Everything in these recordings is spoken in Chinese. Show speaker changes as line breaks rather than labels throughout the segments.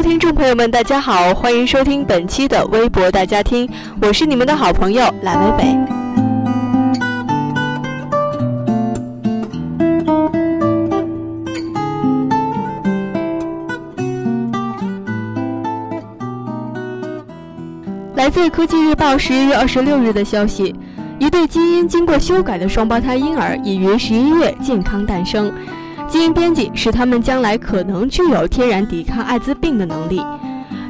听众朋友们，大家好，欢迎收听本期的微博大家听，我是你们的好朋友蓝伟伟。来自科技日报十一月二十六日的消息，一对基因经过修改的双胞胎婴儿已于十一月健康诞生。基因编辑使他们将来可能具有天然抵抗艾滋病的能力。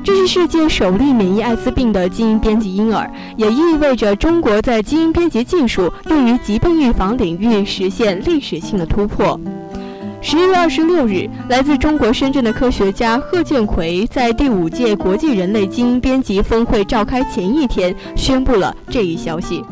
这是世界首例免疫艾滋病的基因编辑婴儿，也意味着中国在基因编辑技术用于疾病预防领域实现历史性的突破。十一月二十六日，来自中国深圳的科学家贺建奎在第五届国际人类基因编辑峰会召开前一天宣布了这一消息。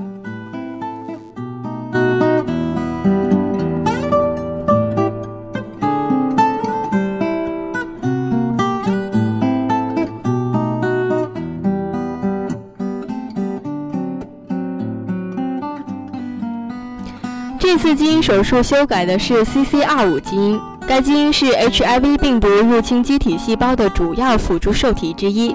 这次基因手术修改的是 CCR5 基因，该基因是 HIV 病毒入侵机体细胞的主要辅助受体之一。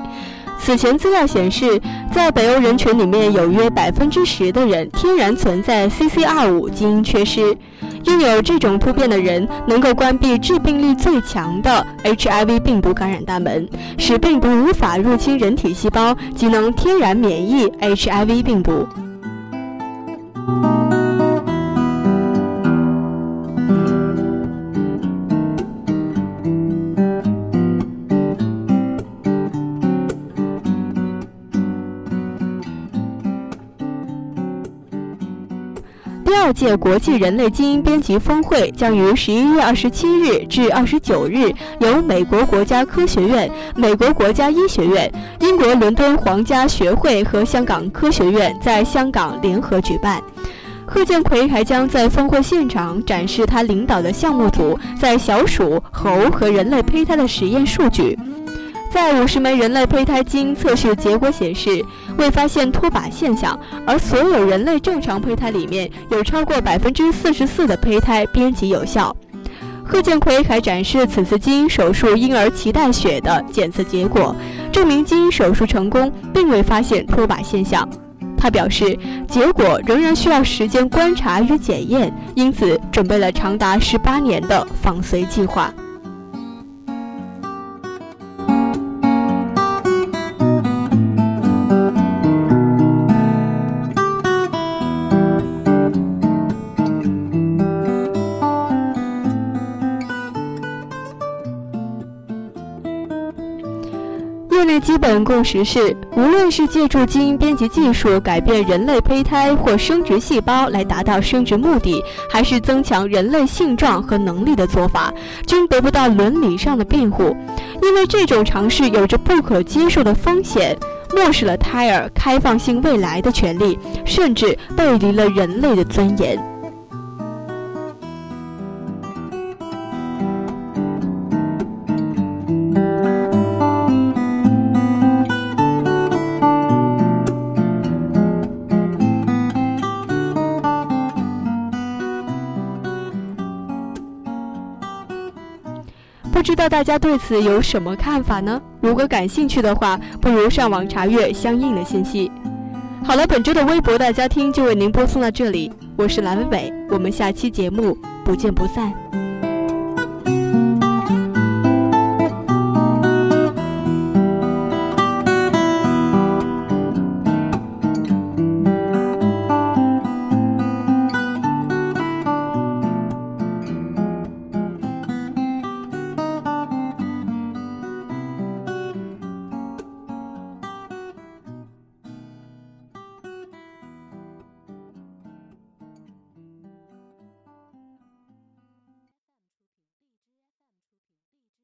此前资料显示，在北欧人群里面有约百分之十的人天然存在 CCR5 基因缺失。拥有这种突变的人能够关闭致病力最强的 HIV 病毒感染大门，使病毒无法入侵人体细胞，即能天然免疫 HIV 病毒。第二届国际人类基因编辑峰会将于十一月二十七日至二十九日由美国国家科学院、美国国家医学院、英国伦敦皇家学会和香港科学院在香港联合举办。贺建奎还将在峰会现场展示他领导的项目组在小鼠、猴和人类胚胎的实验数据。在五十枚人类胚胎基因测试结果显示，未发现脱靶现象，而所有人类正常胚胎里面有超过百分之四十四的胚胎编辑有效。贺建奎还展示此次基因手术婴儿脐带血的检测结果，证明基因手术成功，并未发现脱靶现象。他表示，结果仍然需要时间观察与检验，因此准备了长达十八年的仿随计划。业内基本共识是，无论是借助基因编辑技术改变人类胚胎或生殖细胞来达到生殖目的，还是增强人类性状和能力的做法，均得不到伦理上的辩护，因为这种尝试有着不可接受的风险，漠视了胎儿开放性未来的权利，甚至背离了人类的尊严。不知道大家对此有什么看法呢？如果感兴趣的话，不如上网查阅相应的信息。好了，本周的微博大家听就为您播送到这里，我是蓝伟伟，我们下期节目不见不散。